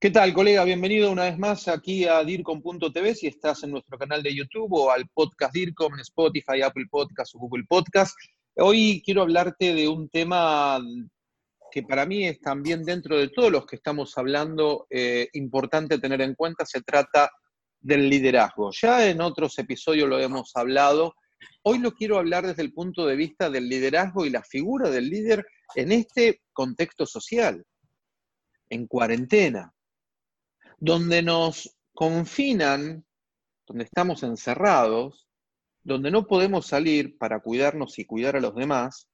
¿Qué tal, colega? Bienvenido una vez más aquí a DIRCOM.tv si estás en nuestro canal de YouTube o al podcast DIRCOM Spotify, Apple Podcast o Google Podcast. Hoy quiero hablarte de un tema que para mí es también dentro de todos los que estamos hablando eh, importante tener en cuenta. Se trata del liderazgo. Ya en otros episodios lo hemos hablado. Hoy lo quiero hablar desde el punto de vista del liderazgo y la figura del líder en este contexto social, en cuarentena donde nos confinan, donde estamos encerrados, donde no podemos salir para cuidarnos y cuidar a los demás,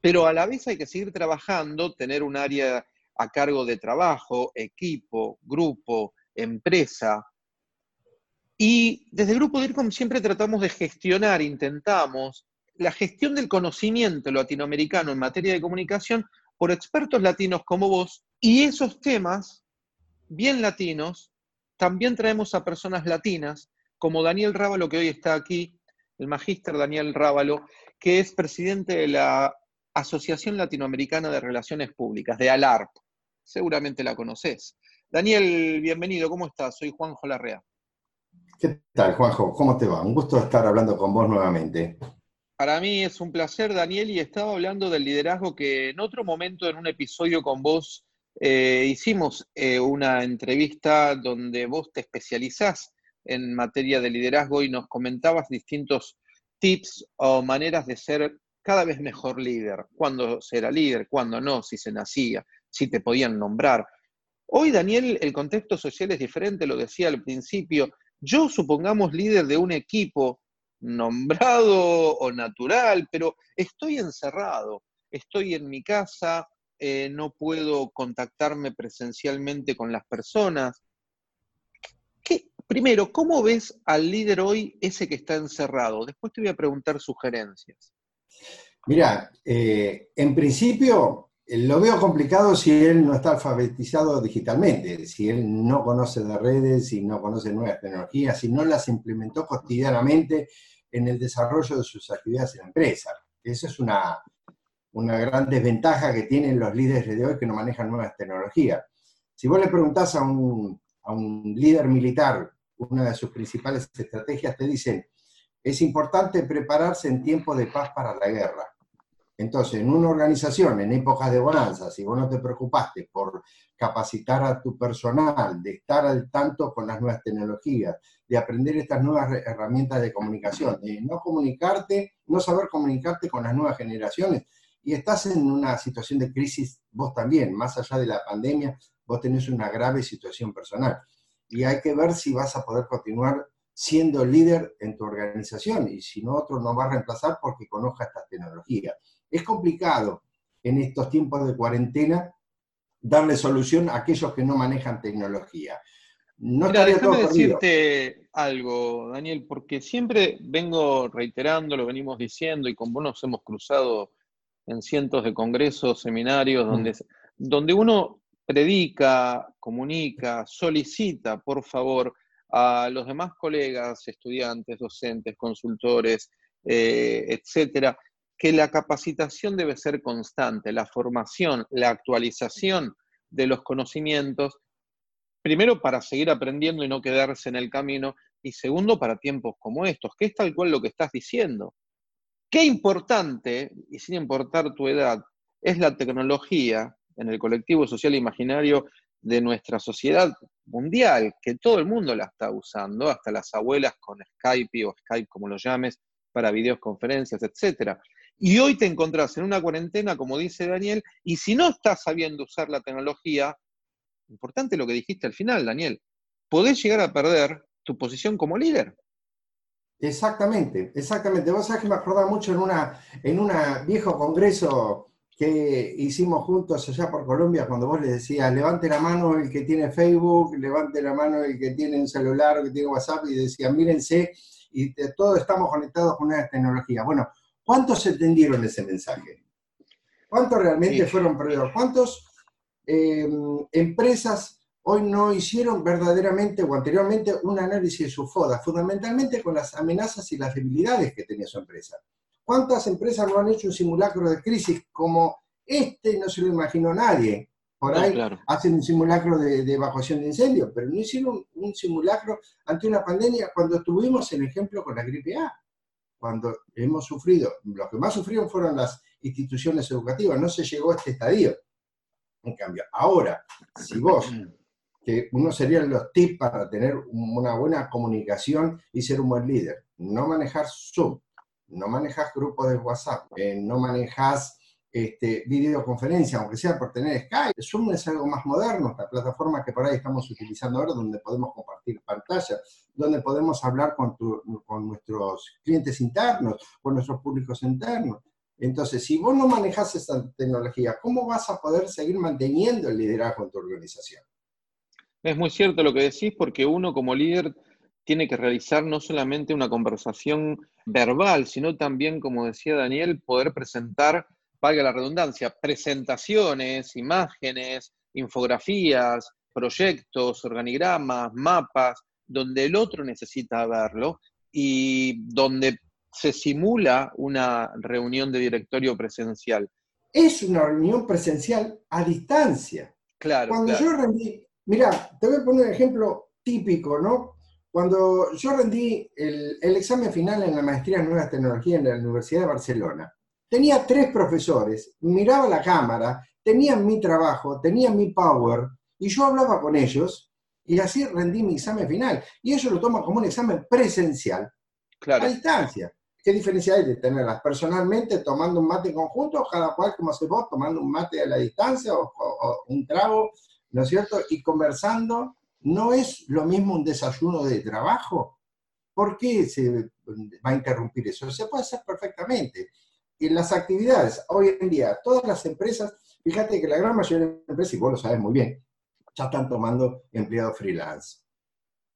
pero a la vez hay que seguir trabajando, tener un área a cargo de trabajo, equipo, grupo, empresa. Y desde el grupo DIRCOM siempre tratamos de gestionar, intentamos, la gestión del conocimiento latinoamericano en materia de comunicación por expertos latinos como vos, y esos temas bien latinos, también traemos a personas latinas, como Daniel Rábalo, que hoy está aquí, el magíster Daniel Rábalo, que es presidente de la Asociación Latinoamericana de Relaciones Públicas, de ALARP. Seguramente la conoces. Daniel, bienvenido, ¿cómo estás? Soy Juanjo Larrea. ¿Qué tal, Juanjo? ¿Cómo te va? Un gusto estar hablando con vos nuevamente. Para mí es un placer, Daniel, y estaba hablando del liderazgo que en otro momento, en un episodio con vos, eh, hicimos eh, una entrevista donde vos te especializás en materia de liderazgo y nos comentabas distintos tips o maneras de ser cada vez mejor líder, cuándo ser líder, cuándo no, si se nacía, si te podían nombrar. Hoy, Daniel, el contexto social es diferente, lo decía al principio. Yo, supongamos, líder de un equipo nombrado o natural, pero estoy encerrado, estoy en mi casa, eh, no puedo contactarme presencialmente con las personas. primero, ¿cómo ves al líder hoy ese que está encerrado? Después te voy a preguntar sugerencias. Mira, eh, en principio eh, lo veo complicado si él no está alfabetizado digitalmente, si él no conoce de redes, si no conoce nuevas tecnologías, si no las implementó cotidianamente en el desarrollo de sus actividades en la empresa. Esa es una, una gran desventaja que tienen los líderes de hoy que no manejan nuevas tecnologías. Si vos le preguntás a un, líder militar una de sus principales estrategias, te dicen, es importante prepararse en tiempo de paz para la guerra. Entonces, en una organización, en épocas de bonanza, si vos no te preocupaste por capacitar a tu personal, de estar al tanto con las nuevas tecnologías, de aprender estas nuevas herramientas de comunicación, de no comunicarte, no saber comunicarte con las nuevas generaciones, y estás en una situación de crisis vos también, más allá de la pandemia, vos tenés una grave situación personal. Y hay que ver si vas a poder continuar siendo líder en tu organización y si no, otro no va a reemplazar porque conozca estas tecnologías. Es complicado en estos tiempos de cuarentena darle solución a aquellos que no manejan tecnología. No Mira, déjame decirte algo, Daniel, porque siempre vengo reiterando, lo venimos diciendo y con vos nos hemos cruzado en cientos de congresos, seminarios, mm. donde, donde uno predica, comunica, solicita, por favor, a los demás colegas, estudiantes, docentes, consultores, eh, etcétera, que la capacitación debe ser constante, la formación, la actualización de los conocimientos, primero para seguir aprendiendo y no quedarse en el camino, y segundo para tiempos como estos, que es tal cual lo que estás diciendo. Qué importante, y sin importar tu edad, es la tecnología en el colectivo social imaginario de nuestra sociedad mundial, que todo el mundo la está usando, hasta las abuelas con Skype o Skype como lo llames, para videoconferencias, etc. Y hoy te encontrás en una cuarentena, como dice Daniel, y si no estás sabiendo usar la tecnología, importante lo que dijiste al final, Daniel, podés llegar a perder tu posición como líder. Exactamente, exactamente. Vos sabés que me acordaba mucho en una, en un viejo congreso que hicimos juntos allá por Colombia, cuando vos le decías, levante la mano el que tiene Facebook, levante la mano el que tiene un celular, que tiene WhatsApp, y decía, mírense, y todos estamos conectados con una tecnología. Bueno, ¿cuántos entendieron ese mensaje? ¿Cuántos realmente fueron perdidos? ¿Cuántos eh, empresas hoy no hicieron verdaderamente o anteriormente un análisis de su FODA, fundamentalmente con las amenazas y las debilidades que tenía su empresa. ¿Cuántas empresas no han hecho un simulacro de crisis como este? No se lo imaginó nadie, por ahí hacen un simulacro de, evacuación de incendios, pero no hicieron un, simulacro ante una pandemia cuando tuvimos el ejemplo con la gripe A. Cuando hemos sufrido, los que más sufrieron fueron las instituciones educativas, no se llegó a este estadio. En cambio, ahora, si vos, uno serían los tips para tener una buena comunicación y ser un buen líder, no manejar Zoom, no manejas grupos de WhatsApp, eh, no manejas este, videoconferencia, aunque sea por tener Skype. Zoom es algo más moderno, esta plataforma que por ahí estamos utilizando ahora, donde podemos compartir pantalla, donde podemos hablar con, con nuestros clientes internos, con nuestros públicos internos. Entonces, si vos no manejas esta tecnología, ¿cómo vas a poder seguir manteniendo el liderazgo en tu organización? Es muy cierto lo que decís, porque uno como líder tiene que realizar no solamente una conversación verbal, sino también, como decía Daniel, poder presentar, valga la redundancia, presentaciones, imágenes, infografías, proyectos, organigramas, mapas, donde el otro necesita verlo y donde se simula una reunión de directorio presencial. Es una reunión presencial a distancia. Claro. Cuando yo rendí, mira, te voy a poner un ejemplo típico, ¿no? Cuando yo rendí el, examen final en la maestría en Nuevas Tecnologías en la Universidad de Barcelona, tenía tres profesores, miraba la cámara, tenían mi trabajo, tenían mi power, y yo hablaba con ellos, y así rendí mi examen final. Y ellos lo toman como un examen presencial, a distancia. ¿Qué diferencia hay de tenerlas personalmente tomando un mate conjunto, cada cual como hace vos, tomando un mate a la distancia o, o un trago, ¿no es cierto? Y conversando ¿No es lo mismo un desayuno de trabajo? ¿Por qué se va a interrumpir eso? Se puede hacer perfectamente. En las actividades, hoy en día, todas las empresas, fíjate que la gran mayoría de empresas, y vos lo sabes muy bien, ya están tomando empleados freelance.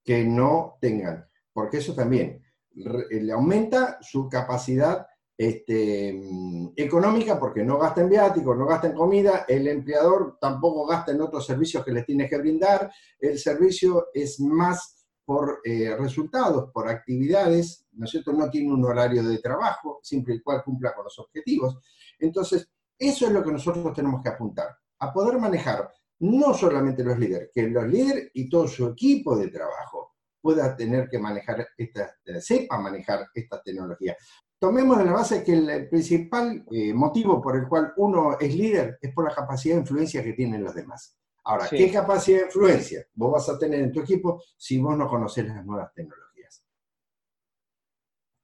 Que no tengan, porque eso también le aumenta su capacidad este, mm, económica porque no gasta en viáticos, no gasta en comida, el empleador tampoco gasta en otros servicios que les tiene que brindar, el servicio es más por eh, resultados, por actividades, ¿no es cierto? No tiene un horario de trabajo, siempre el cual cumpla con los objetivos. Entonces, eso es lo que nosotros tenemos que apuntar, a poder manejar no solamente los líderes, que los líderes y todo su equipo de trabajo pueda tener que manejar esta, sepa manejar esta tecnología tomemos de la base que el principal eh, motivo por el cual uno es líder es por la capacidad de influencia que tienen los demás. Ahora, ¿qué capacidad de influencia vos vas a tener en tu equipo si vos no conoces las nuevas tecnologías?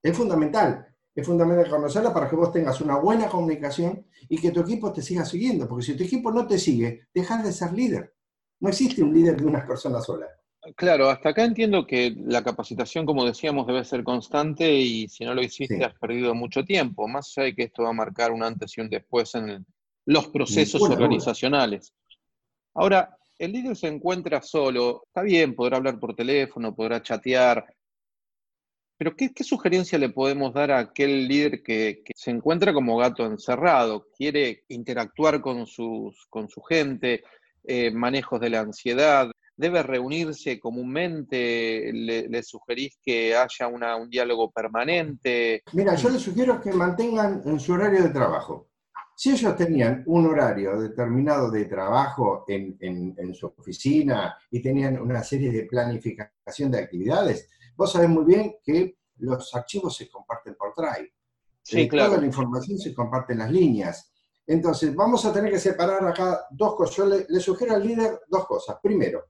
Es fundamental, es fundamental conocerla para que vos tengas una buena comunicación y que tu equipo te siga siguiendo, porque si tu equipo no te sigue, dejas de ser líder. No existe un líder de una persona sola. Claro, hasta acá entiendo que la capacitación, como decíamos, debe ser constante y si no lo hiciste has perdido mucho tiempo, más allá de que esto va a marcar un antes y un después en los procesos organizacionales. Ahora, el líder se encuentra solo, está bien, podrá hablar por teléfono, podrá chatear, pero ¿qué, sugerencia le podemos dar a aquel líder que, se encuentra como gato encerrado, quiere interactuar con, sus, con su gente, eh, manejos de la ansiedad, debe reunirse comúnmente? ¿Le, sugerís que haya un diálogo permanente? Mira, yo les sugiero que mantengan en su horario de trabajo. Si ellos tenían un horario determinado de trabajo en, su oficina y tenían una serie de planificación de actividades, vos sabés muy bien que los archivos se comparten por Drive. Sí, eh, claro. Toda la información se comparte en las líneas. Entonces, vamos a tener que separar acá dos cosas. Yo le sugiero al líder dos cosas. Primero,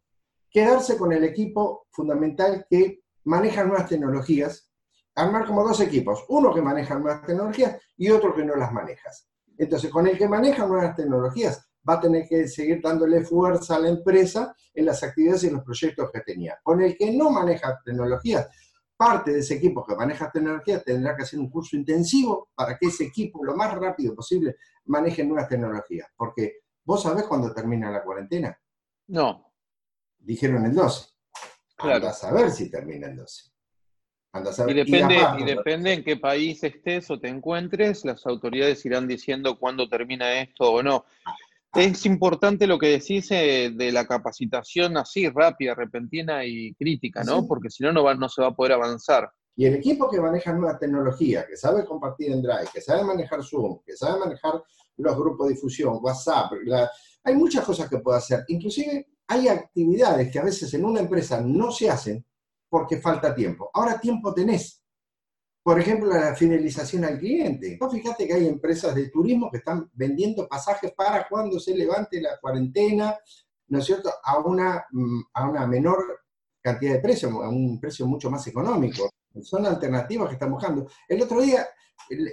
quedarse con el equipo fundamental que maneja nuevas tecnologías, armar como dos equipos, uno que maneja nuevas tecnologías y otro que no las manejas. Entonces, con el que maneja nuevas tecnologías, va a tener que seguir dándole fuerza a la empresa en las actividades y los proyectos que tenía. Con el que no maneja tecnologías, parte de ese equipo que maneja tecnologías tendrá que hacer un curso intensivo para que ese equipo lo más rápido posible maneje nuevas tecnologías. Porque, ¿vos sabés cuándo termina la cuarentena? No dijeron el 12. Claro. a saber si termina el 12. Y depende, y, depende en qué país estés o te encuentres, las autoridades irán diciendo cuándo termina esto o no. Es importante lo que decís eh, de la capacitación así, rápida, repentina y crítica, ¿no? Porque si no, no, no se va a poder avanzar. Y el equipo que maneja nueva tecnología, que sabe compartir en Drive, que sabe manejar Zoom, que sabe manejar los grupos de difusión, WhatsApp, hay muchas cosas que puedo hacer. Inclusive hay actividades que a veces en una empresa no se hacen porque falta tiempo. Ahora tiempo tenés. Por ejemplo, la fidelización al cliente. Vos fíjate que hay empresas de turismo que están vendiendo pasajes para cuando se levante la cuarentena, ¿no es cierto?, a una, mm, a una menor cantidad de precio, a un precio mucho más económico. Son alternativas que están buscando. El otro día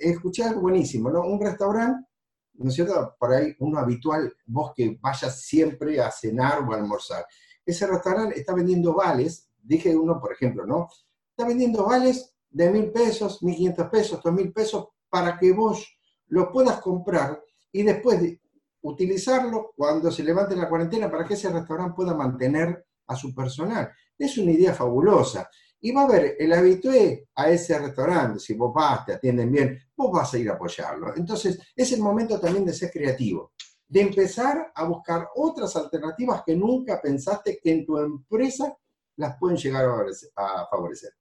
escuché algo buenísimo, ¿no? Un restaurante, ¿no es cierto? Por ahí uno habitual, vos que vayas siempre a cenar o a almorzar. Ese restaurante está vendiendo vales, dije uno, por ejemplo, ¿no? Está vendiendo vales de mil pesos, mil quinientos pesos, dos mil pesos, para que vos lo puedas comprar y después de utilizarlo cuando se levante la cuarentena para que ese restaurante pueda mantener a su personal. Es una idea fabulosa. Y va a haber el habitué a ese restaurante, si vos vas, te atienden bien, vos vas a ir a apoyarlo. Entonces, es el momento también de ser creativo, de empezar a buscar otras alternativas que nunca pensaste que en tu empresa las pueden llegar a favorecer.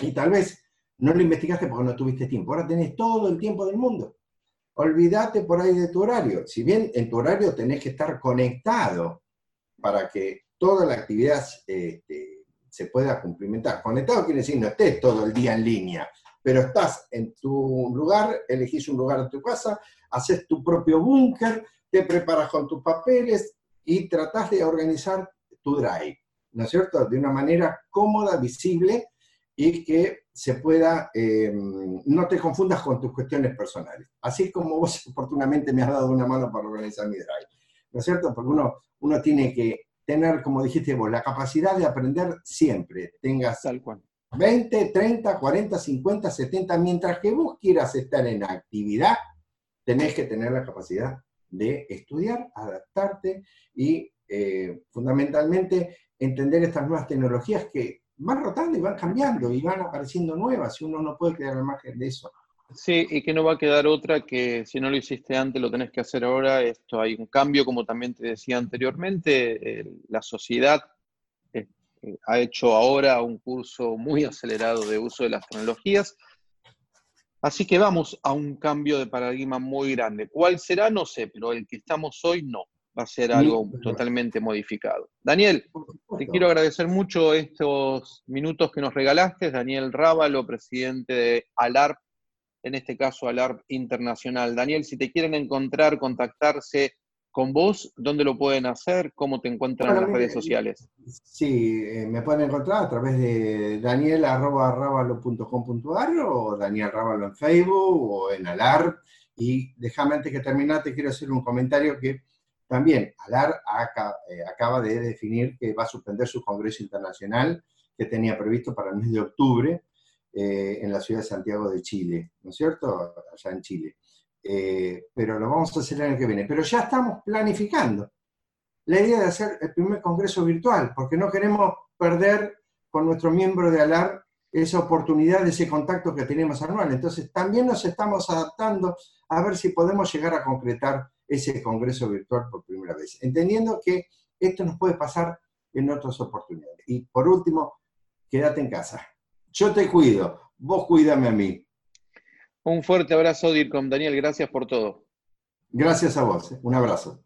Y tal vez no lo investigaste porque no tuviste tiempo. Ahora tenés todo el tiempo del mundo. Olvídate por ahí de tu horario. Si bien en tu horario tenés que estar conectado para que toda la actividad este, se pueda cumplimentar. Conectado quiere decir no estés todo el día en línea, pero estás en tu lugar, elegís un lugar en tu casa, haces tu propio búnker, te preparas con tus papeles y tratás de organizar tu drive, ¿no es cierto? De una manera cómoda, visible y que se pueda, eh, no te confundas con tus cuestiones personales. Así como vos oportunamente me has dado una mano para organizar mi drive. ¿No es cierto? Porque uno, uno tiene que tener, como dijiste vos, la capacidad de aprender siempre. Tengas Tal cual. 20, 30, 40, 50, 70, mientras que vos quieras estar en actividad, tenés que tener la capacidad de estudiar, adaptarte y eh, fundamentalmente entender estas nuevas tecnologías que van rotando y van cambiando y van apareciendo nuevas y uno no puede quedar al margen de eso. Sí, y que no va a quedar otra que si no lo hiciste antes lo tenés que hacer ahora. Esto hay un cambio, como también te decía anteriormente, la sociedad eh, eh, ha hecho ahora un curso muy acelerado de uso de las tecnologías. Así que vamos a un cambio de paradigma muy grande. ¿Cuál será? No sé, pero el que estamos hoy no va a ser algo totalmente modificado. Daniel, te quiero agradecer mucho estos minutos que nos regalaste. Daniel Rábalo, presidente de ALARP, en este caso ALARP Internacional. Daniel, si te quieren encontrar, contactarse con vos, ¿dónde lo pueden hacer? ¿Cómo te encuentran en las redes sociales? Sí, eh, me pueden encontrar a través de daniel.rábalo.com.ar o Daniel Rábalo en Facebook o en ALARP. Y déjame antes que terminate, quiero hacer un comentario que también, ALAR eh, acaba de definir que va a suspender su Congreso Internacional que tenía previsto para el mes de octubre eh, en la ciudad de Santiago de Chile, ¿no es cierto? Allá en Chile. Eh, pero lo vamos a hacer el año que viene. Pero ya estamos planificando la idea de hacer el primer Congreso virtual, porque no queremos perder con nuestro miembro de ALAR esa oportunidad, ese contacto que tenemos anual. Entonces, también nos estamos adaptando a ver si podemos llegar a concretar ese congreso virtual por primera vez, entendiendo que esto nos puede pasar en otras oportunidades. Y por último, quédate en casa. Yo te cuido, vos cuídame a mí. Un fuerte abrazo, DIRCOM. Daniel, gracias por todo. Gracias a vos. Un abrazo.